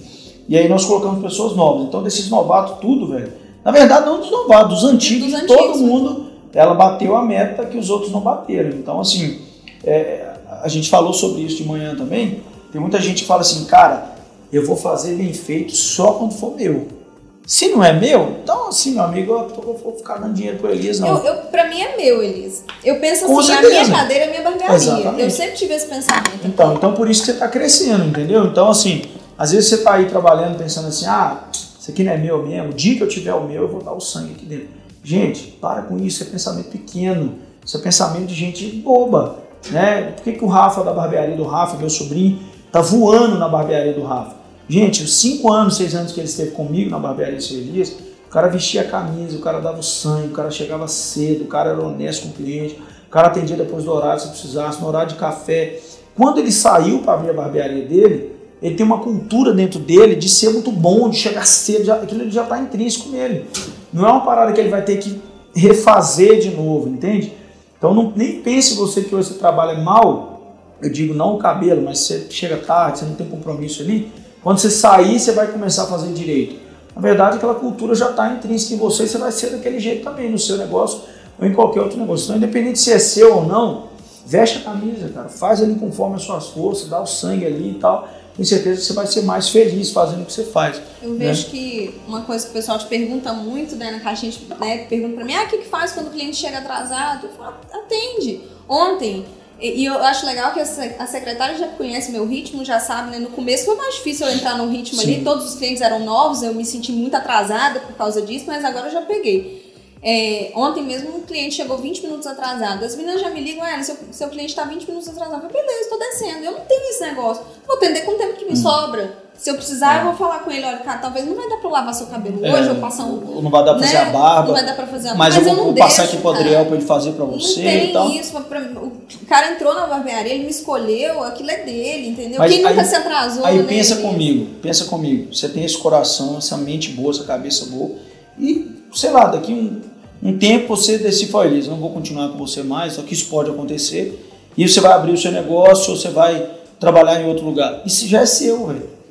E aí nós colocamos pessoas novas. Então, desses novatos, tudo, velho. Na verdade, não dos novatos, dos antigos, Dos todo antigos. mundo, ela bateu a meta que os outros não bateram. Então, assim, é, a gente falou sobre isso de manhã também. Tem muita gente que fala assim, cara, eu vou fazer bem feito só quando for meu. Se não é meu, então assim, meu amigo, eu vou ficar dando dinheiro pro Elias, não. Eu, eu, pra mim é meu, Elias. Eu penso assim, a minha cadeira é a minha barbearia. Exatamente. Eu sempre tive esse pensamento. Então, então por isso que você está crescendo, entendeu? Então, assim, às vezes você está aí trabalhando pensando assim, ah, isso aqui não é meu mesmo, o dia que eu tiver o meu, eu vou dar o sangue aqui dentro. Gente, para com isso, isso é pensamento pequeno, isso é pensamento de gente boba, né? Por que, que o Rafa da barbearia do Rafa, meu sobrinho, tá voando na barbearia do Rafa? Gente, os cinco anos, seis anos que ele esteve comigo na barbearia seu Elias, o cara vestia a camisa, o cara dava o sangue, o cara chegava cedo, o cara era honesto com o cliente, o cara atendia depois do horário se precisasse, no horário de café. Quando ele saiu para abrir a barbearia dele, ele tem uma cultura dentro dele de ser muito bom, de chegar cedo, já, aquilo já está intrínseco nele. Não é uma parada que ele vai ter que refazer de novo, entende? Então não, nem pense você que hoje você trabalha mal, eu digo não o cabelo, mas você chega tarde, você não tem compromisso ali. Quando você sair, você vai começar a fazer direito. Na verdade, aquela cultura já está intrínseca em você e você vai ser daquele jeito também no seu negócio ou em qualquer outro negócio. Então, independente se é seu ou não, veste a camisa, cara. Faz ali conforme as suas forças, dá o sangue ali e tal. Tenho certeza que você vai ser mais feliz fazendo o que você faz. Eu vejo que uma coisa que o pessoal te pergunta muito, né, na caixinha, né, pergunta pra mim, ah, o que, que faz quando o cliente chega atrasado? Eu falo, atende. Ontem, e, e eu acho legal que a, a secretária já conhece meu ritmo, já sabe, né, no começo foi mais difícil eu entrar no ritmo Sim. ali, todos os clientes eram novos, eu me senti muito atrasada por causa disso, mas agora eu já peguei. É, ontem mesmo um cliente chegou 20 minutos atrasado. As meninas já me ligam, é, seu, seu cliente está 20 minutos atrasado. Eu falei, beleza, estou descendo. Eu não tenho esse negócio. Vou atender com o tempo que me sobra. Se eu precisar, eu vou falar com ele, olha, cara, talvez não vai dar pra eu lavar seu cabelo É, hoje, eu passar um. Não vai dar pra fazer né? a barba. Não vai dar pra fazer a Mas, barba. eu vou, não vou passar deixo, aqui pro cara. Adriel pra ele fazer pra Não você tem e tal. isso. Pra, o cara entrou na barbearia, ele me escolheu, aquilo é dele, entendeu? Mas Quem nunca aí- se atrasou, Aí né? pensa comigo, pensa comigo. Você tem esse coração, essa mente boa, essa cabeça boa. E, sei lá, daqui um, um tempo você decide, olha, não vou continuar com você mais, só que isso pode acontecer. E você vai abrir o seu negócio, ou você vai trabalhar em outro lugar. Isso já é seu, velho.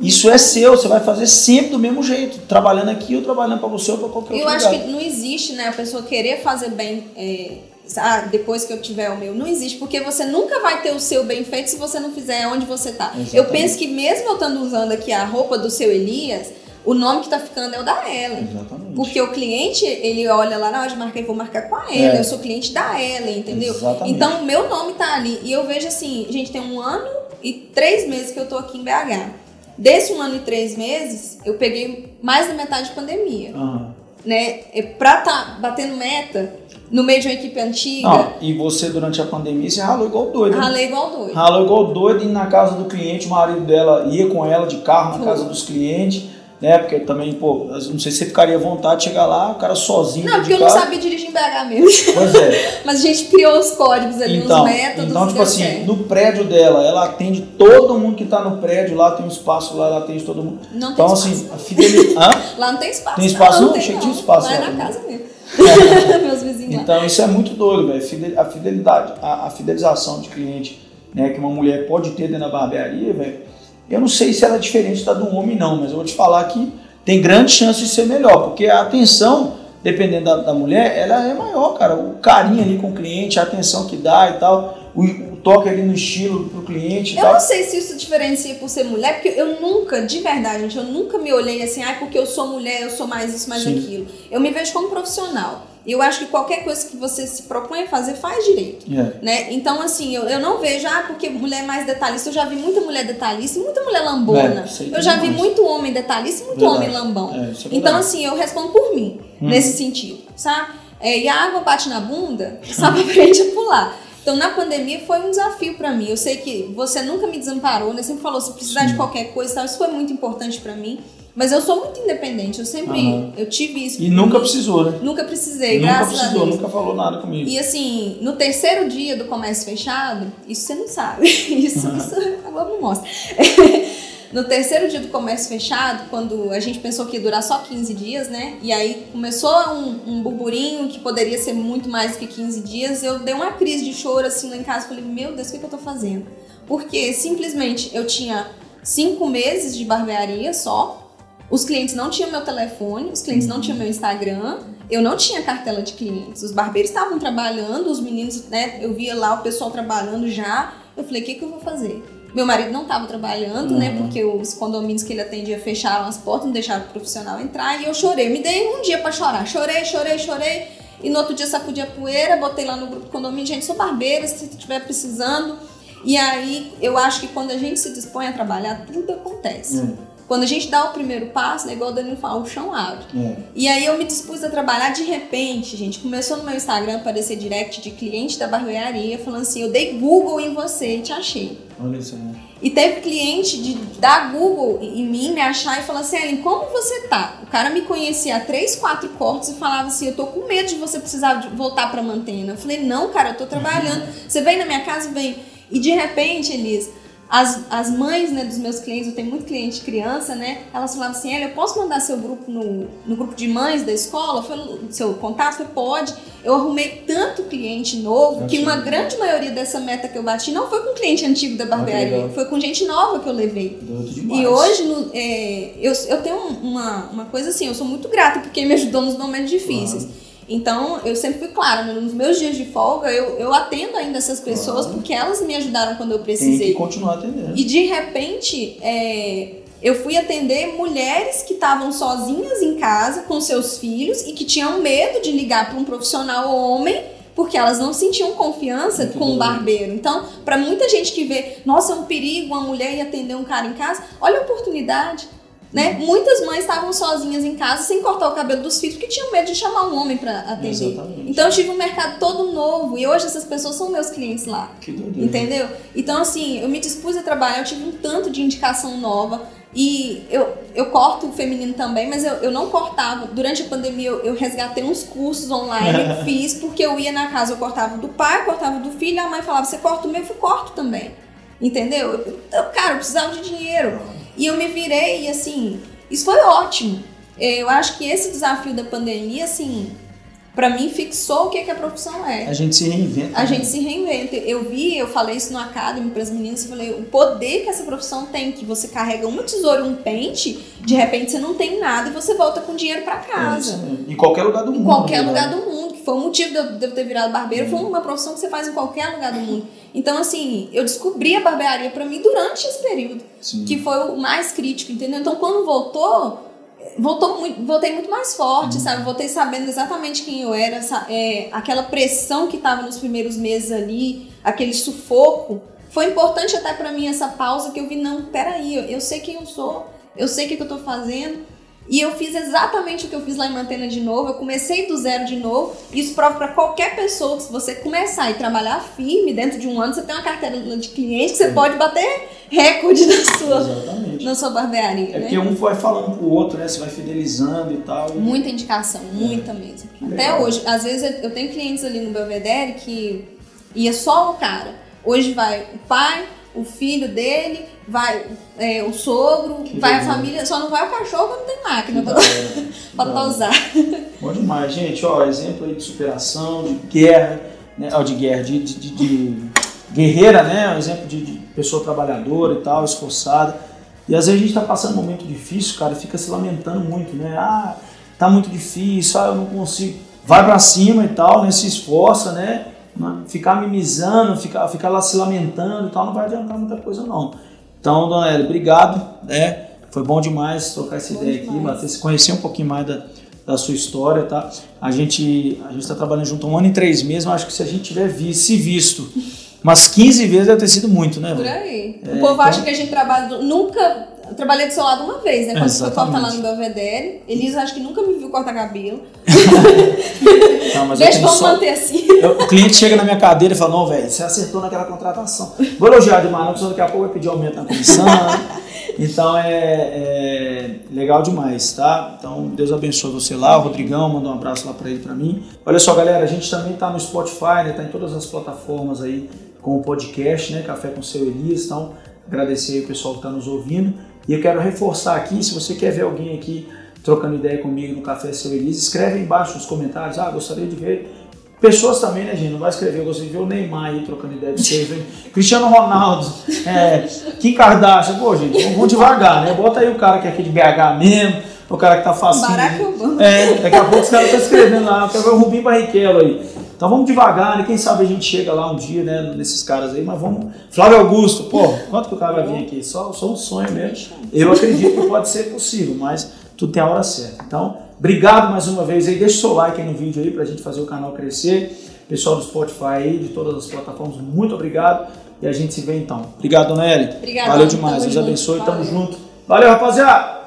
Isso é seu, você vai fazer sempre do mesmo jeito, trabalhando aqui ou trabalhando para você ou para qualquer Eu outro acho lugar. que não existe, né, a pessoa querer fazer bem é, ah, depois que eu tiver o meu. Não existe, porque você nunca vai ter o seu bem feito se você não fizer onde você tá. Exatamente. Eu penso que mesmo eu estando usando aqui a roupa do seu Elias, o nome que tá ficando é o da Ellen. Exatamente. Porque o cliente, ele olha lá na hora de marcar, eu vou marcar com a Ellen, É. eu sou cliente da Ellen, entendeu? Exatamente. Então o meu nome tá ali. E eu vejo assim, gente, tem um ano e três meses que eu tô aqui em BH. Desse um ano e três meses, eu peguei mais da metade de pandemia Aham. né? Pra tá batendo meta no meio de uma equipe antiga, Não, e você, durante a pandemia, você ralou igual doido. né? ralei igual doido. Ralou igual doido indo na casa do cliente, o marido dela ia com ela de carro na casa dos clientes, né? Porque também, pô, não sei se você ficaria à vontade de chegar lá, o cara sozinho Não, porque eu não sabia dirigir em BH mesmo. Pois é. Mas a gente criou os códigos ali, Então, os métodos. então tipo assim, certo. no prédio dela, ela atende todo mundo que tá no prédio, lá tem um espaço lá, ela atende todo mundo. Não tem então, espaço. assim, a fidelidade. Hã? Lá não tem espaço. Tem espaço não? tem, Achei que tinha espaço Lá é lá na também. casa mesmo. Meus vizinhos lá. Então isso é muito doido, velho. A fidelidade, a, a fidelização de cliente, né, que uma mulher pode ter dentro da barbearia, velho. Eu não sei se ela é diferente da do homem, não, mas eu vou te falar que tem grande chance de ser melhor, porque a atenção, dependendo da, da mulher, ela é maior, cara. O carinho ali com o cliente, a atenção que dá e tal, o, o toque ali no estilo pro cliente Eu tal. não sei se isso diferencia por ser mulher, porque eu nunca, de verdade, gente, eu nunca me olhei assim, ah, porque eu sou mulher, eu sou mais isso, mais Sim. aquilo. Eu me vejo como profissional. E eu acho que qualquer coisa que você se propõe a fazer, faz direito. É. Né? Então, assim, eu, eu não vejo, ah, porque mulher é mais detalhista. Eu já vi muita mulher detalhista e muita mulher lambona. É, eu já vi muito homem detalhista e muito Verdade. homem lambão. É, é então, assim, eu respondo por mim, Uhum. nesse sentido, sabe? É, e a água bate na bunda, sabe, aprende a pular. Então, na pandemia foi um desafio pra mim. Eu sei que você nunca me desamparou, né? Sempre falou, se precisar de qualquer coisa, tal, isso foi muito importante pra mim. Mas eu sou muito independente, eu sempre, Aham. eu tive isso. E nunca precisou, né? Nunca precisei, Nunca graças a precisou, Deus. nunca falou nada comigo. E assim, no terceiro dia do comércio fechado, isso você não sabe. Isso, isso a Globo não mostra. No terceiro dia do comércio fechado, quando a gente pensou que ia durar só 15 dias, né? E aí começou um, um burburinho que poderia ser muito mais que 15 dias, eu dei uma crise de choro assim lá em casa. Falei, meu Deus, o que, que eu tô fazendo? Porque simplesmente eu tinha cinco meses de barbearia só, os clientes não tinham meu telefone, os clientes não tinham meu Instagram, eu não tinha cartela de clientes. Os barbeiros estavam trabalhando, os meninos, né? Eu via lá o pessoal trabalhando já. Eu falei, o que, que eu vou fazer? Meu marido não estava trabalhando, uhum. né? Porque os condomínios que ele atendia fecharam as portas, não deixaram o profissional entrar. E eu chorei. Me dei um dia para chorar. Chorei, chorei, chorei. E no outro dia sacudi a poeira, botei lá no grupo do condomínio, gente, sou barbeira, se estiver precisando. E aí eu acho que quando a gente se dispõe a trabalhar, tudo acontece. Uhum. Quando a gente dá o primeiro passo, né, igual o Danilo fala, o chão abre. É. E aí eu me dispus a trabalhar de repente, gente. Começou no meu Instagram aparecer direct de cliente da barbearia falando assim: eu dei Google em você e te achei. Olha isso aí. E teve cliente de dar Google em mim, me achar e falar assim: Ellen, como você tá? O cara me conhecia há três, quatro cortes e falava assim: eu tô com medo de você precisar de voltar pra mantena. Eu falei: não, cara, eu tô trabalhando. Você vem na minha casa? Vem. E de repente, Elisa, as, as mães né, dos meus clientes, eu tenho muito cliente criança, né? Elas falavam assim, eu posso mandar seu grupo no, no grupo de mães da escola? Foi, seu contato? Pode. Eu arrumei tanto cliente novo que uma grande maioria dessa meta que eu bati não foi com cliente antigo da barbearia, foi com gente nova que eu levei. E hoje no, é, eu, eu tenho uma, uma coisa assim, eu sou muito grata porque me ajudou nos momentos difíceis. Claro. Então, eu sempre fui clara, né? nos meus dias de folga, eu, eu atendo ainda essas pessoas claro. porque elas me ajudaram quando eu precisei. Tem que continuar atendendo. E de repente, é, eu fui atender mulheres que estavam sozinhas em casa com seus filhos e que tinham medo de ligar para um profissional homem porque elas não sentiam confiança Muito com o um barbeiro. Então, para muita gente que vê, nossa, é um perigo uma mulher ir atender um cara em casa, olha a oportunidade. Né? Muitas mães estavam sozinhas em casa sem cortar o cabelo dos filhos porque tinham medo de chamar um homem para atender. Exatamente. Então eu tive um mercado todo novo e hoje essas pessoas são meus clientes lá. Que doideira. Entendeu? Então assim, eu me dispus a trabalhar, eu tive um tanto de indicação nova e eu, eu corto o feminino também, mas eu, eu não cortava. Durante a pandemia eu, eu resgatei uns cursos online, fiz porque eu ia na casa, eu cortava do pai, cortava do filho, a mãe falava, você corta o meu, eu fui, corto também. Entendeu? Eu, eu, cara, eu precisava de dinheiro. E eu me virei e assim, isso foi ótimo. É, eu acho que esse desafio da pandemia, assim, para mim fixou o que, que a profissão é. A gente se reinventa. A né? gente se reinventa. Eu vi, eu falei isso no Academy para as meninas, eu falei, o poder que essa profissão tem, que você carrega uma tesoura e um pente, de repente você não tem nada e você volta com dinheiro para casa. É em qualquer lugar do mundo. Em qualquer né? lugar do mundo, que foi o motivo de eu, de eu ter virado barbeiro, hum. foi uma profissão que você faz em qualquer lugar do mundo. Então, assim, eu descobri a barbearia para mim durante esse período, Sim. que foi o mais crítico, entendeu? Então, quando voltou, voltou muito, voltei muito mais forte, uhum. sabe? Voltei sabendo exatamente quem eu era, é, aquela pressão que estava nos primeiros meses ali, aquele sufoco. Foi importante até para mim essa pausa que eu vi, não, peraí, eu, eu sei quem eu sou, eu sei o que, que eu tô fazendo. E eu fiz exatamente o que eu fiz lá em Mantena de novo. Eu comecei do zero de novo. Isso prova para qualquer pessoa que se você começar e trabalhar firme, dentro de um ano você tem uma carteira de clientes que você pode bater recorde na sua, exatamente. Na sua barbearia. É né? porque um vai falando pro outro, né? Você vai fidelizando e tal. Muita indicação, muita é. mesmo. Até hoje, às vezes eu tenho clientes ali no Belvedere que ia só o cara. Hoje vai o pai, o filho dele, vai é, o sogro, que vai legal. a família, só não vai o cachorro quando tem máquina para pausar. Bom demais, gente. Ó, exemplo aí de superação, de guerra, né? Ó, de guerra, de, de, de, de guerreira, né? Um exemplo de, de, pessoa trabalhadora e tal, esforçada. E às vezes a gente está passando um momento difícil, cara, fica se lamentando muito, né? Ah, tá muito difícil, ah, eu não consigo. Vai para cima e tal, né? Se esforça, né? Ficar mimizando, ficar, ficar lá se lamentando e tal, não vai adiantar muita coisa não. Então, dona Elia, obrigado, né? Foi bom demais trocar essa bom ideia demais. aqui, bater, se conhecer um pouquinho mais da, da sua história, tá? A gente a gente está trabalhando junto um ano e três meses, mas acho que se a gente tiver vi, se visto umas 15 vezes deve ter sido muito, né? Por aí. É, o povo então... acha que a gente trabalha nunca eu trabalhei do seu lado uma vez, né? Quando você foi cortar lá no Belvedere. Elisa acho que nunca me viu cortar cabelo. Não, Deixa vamos só... manter assim. Eu, o cliente chega na minha cadeira e fala, não, velho, você acertou naquela contratação. Vou elogiar demais, não, porque daqui a pouco vai pedir aumento na comissão. então é, é, legal demais, tá? Então Deus abençoe você lá, o Rodrigão, manda um abraço lá pra ele, pra mim. Olha só, galera, a gente também tá no Spotify, né? Tá em todas as plataformas aí com o podcast, né? Café com seu Elias. Então, agradecer aí o pessoal que está nos ouvindo. E eu quero reforçar aqui, se você quer ver alguém aqui trocando ideia comigo no Café Seu Elise, escreve embaixo nos comentários, ah, gostaria de ver. Pessoas também, né, gente? Não vai escrever, eu gostaria de ver o Neymar aí trocando ideia com vocês. Cristiano Ronaldo, é, Kim Kardashian, pô, gente, vamos devagar, né? Bota aí o cara que é aqui de BH mesmo, o cara que tá facinho. Barack Obama. É, daqui a pouco os caras estão escrevendo lá, quero ver o Rubinho Barrichello aí. Então vamos devagar, né? Quem sabe a gente chega lá um dia, né? Nesses caras aí, mas vamos. Flávio Augusto, pô, quanto que o cara vai vir aqui? Só, só um sonho mesmo. Eu acredito que pode ser possível, mas tudo tem a hora certa. Então, obrigado mais uma vez aí. Deixa o seu like aí no vídeo aí pra gente fazer o canal crescer. Pessoal do Spotify aí, de todas as plataformas, muito obrigado. E a gente se vê então. Obrigado, dona Eli. Obrigada. Valeu demais. Deus abençoe. Tamo junto. Valeu, rapaziada.